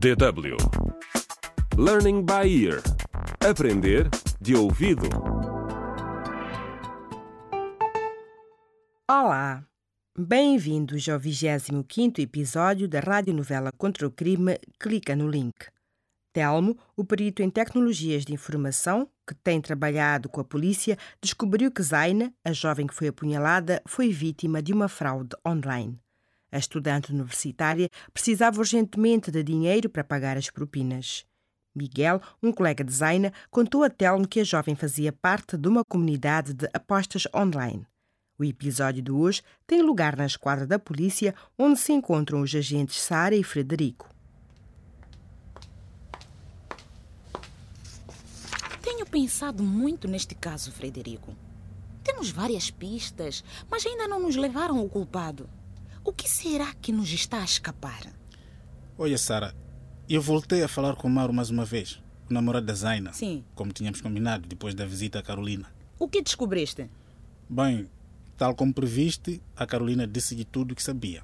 DW Learning by Ear Aprender de ouvido. Olá! Bem-vindos ao 25º episódio da radionovela Contra o Crime Clica no Link. Telmo, o perito em tecnologias de informação, que tem trabalhado com a polícia, descobriu que Zaina, a jovem que foi apunhalada, foi vítima de uma fraude online. A estudante universitária precisava urgentemente de dinheiro para pagar as propinas. Miguel, um colega de Zaina, contou a Telmo que a jovem fazia parte de uma comunidade de apostas online. O episódio de hoje tem lugar na esquadra da polícia, onde se encontram os agentes Sara e Frederico. Tenho pensado muito neste caso, Frederico. Temos várias pistas, mas ainda não nos levaram ao culpado. O que será que nos está a escapar? Olha, Sara, eu voltei a falar com o Mauro mais uma vez, o namorado da Zaina. Sim. Como tínhamos combinado depois da visita à Carolina. O que descobriste? Bem, tal como previste, a Carolina disse-lhe tudo o que sabia.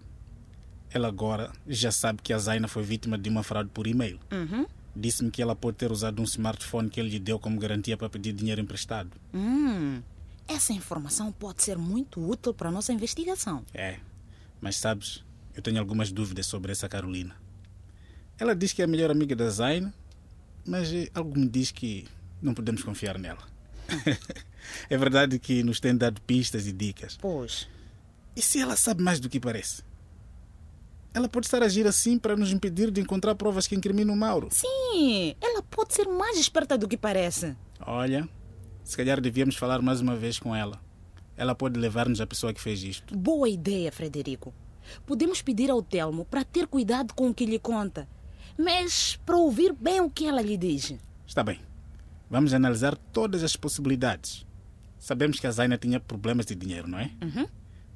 Ela agora já sabe que a Zaina foi vítima de uma fraude por e-mail. Uhum. Disse-me que ela pode ter usado um smartphone que ele lhe deu como garantia para pedir dinheiro emprestado. Hum, essa informação pode ser muito útil para a nossa investigação. É, mas sabes, eu tenho algumas dúvidas sobre essa Carolina. Ela diz que é a melhor amiga da Zaina, mas eh, algo me diz que não podemos confiar nela. é verdade que nos tem dado pistas e dicas. Pois. E se ela sabe mais do que parece? Ela pode estar a agir assim para nos impedir de encontrar provas que incriminam o Mauro. Sim, ela pode ser mais esperta do que parece. Olha, se calhar devíamos falar mais uma vez com ela. Ela pode levar-nos à pessoa que fez isto. Boa ideia, Frederico. Podemos pedir ao Telmo para ter cuidado com o que lhe conta, mas para ouvir bem o que ela lhe diz. Está bem. Vamos analisar todas as possibilidades. Sabemos que a Zaina tinha problemas de dinheiro, não é? Uhum.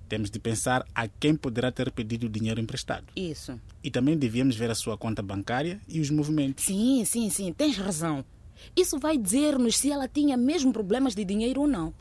Temos de pensar a quem poderá ter pedido o dinheiro emprestado. Isso. E também devíamos ver a sua conta bancária e os movimentos. Sim, sim, sim, tens razão. Isso vai dizer-nos se ela tinha mesmo problemas de dinheiro ou não.